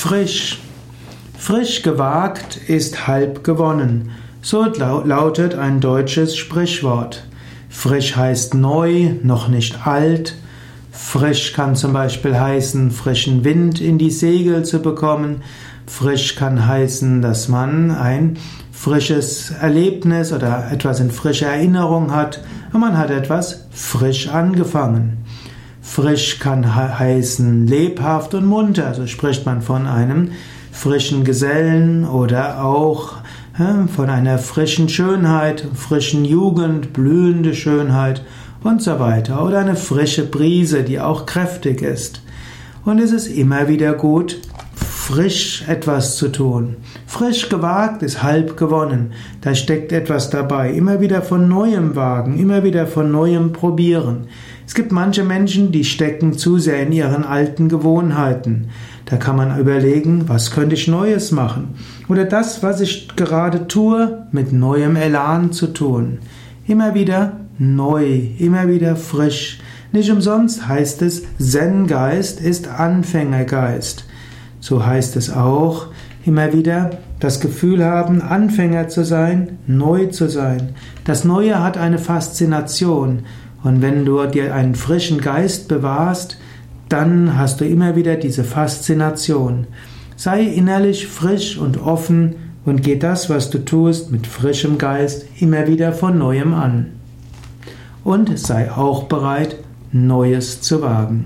Frisch. Frisch gewagt ist halb gewonnen. So lautet ein deutsches Sprichwort. Frisch heißt neu, noch nicht alt. Frisch kann zum Beispiel heißen, frischen Wind in die Segel zu bekommen. Frisch kann heißen, dass man ein frisches Erlebnis oder etwas in frischer Erinnerung hat und man hat etwas frisch angefangen. Frisch kann heißen lebhaft und munter, so spricht man von einem frischen Gesellen oder auch von einer frischen Schönheit, frischen Jugend, blühende Schönheit und so weiter. Oder eine frische Brise, die auch kräftig ist. Und es ist immer wieder gut, frisch etwas zu tun. Frisch gewagt ist halb gewonnen. Da steckt etwas dabei. Immer wieder von neuem wagen, immer wieder von neuem probieren. Es gibt manche Menschen, die stecken zu sehr in ihren alten Gewohnheiten. Da kann man überlegen, was könnte ich Neues machen? Oder das, was ich gerade tue, mit neuem Elan zu tun. Immer wieder neu, immer wieder frisch. Nicht umsonst heißt es, Zen-Geist ist Anfängergeist. So heißt es auch, immer wieder das Gefühl haben, Anfänger zu sein, neu zu sein. Das Neue hat eine Faszination. Und wenn du dir einen frischen Geist bewahrst, dann hast du immer wieder diese Faszination. Sei innerlich frisch und offen und geh das, was du tust, mit frischem Geist immer wieder von neuem an. Und sei auch bereit, Neues zu wagen.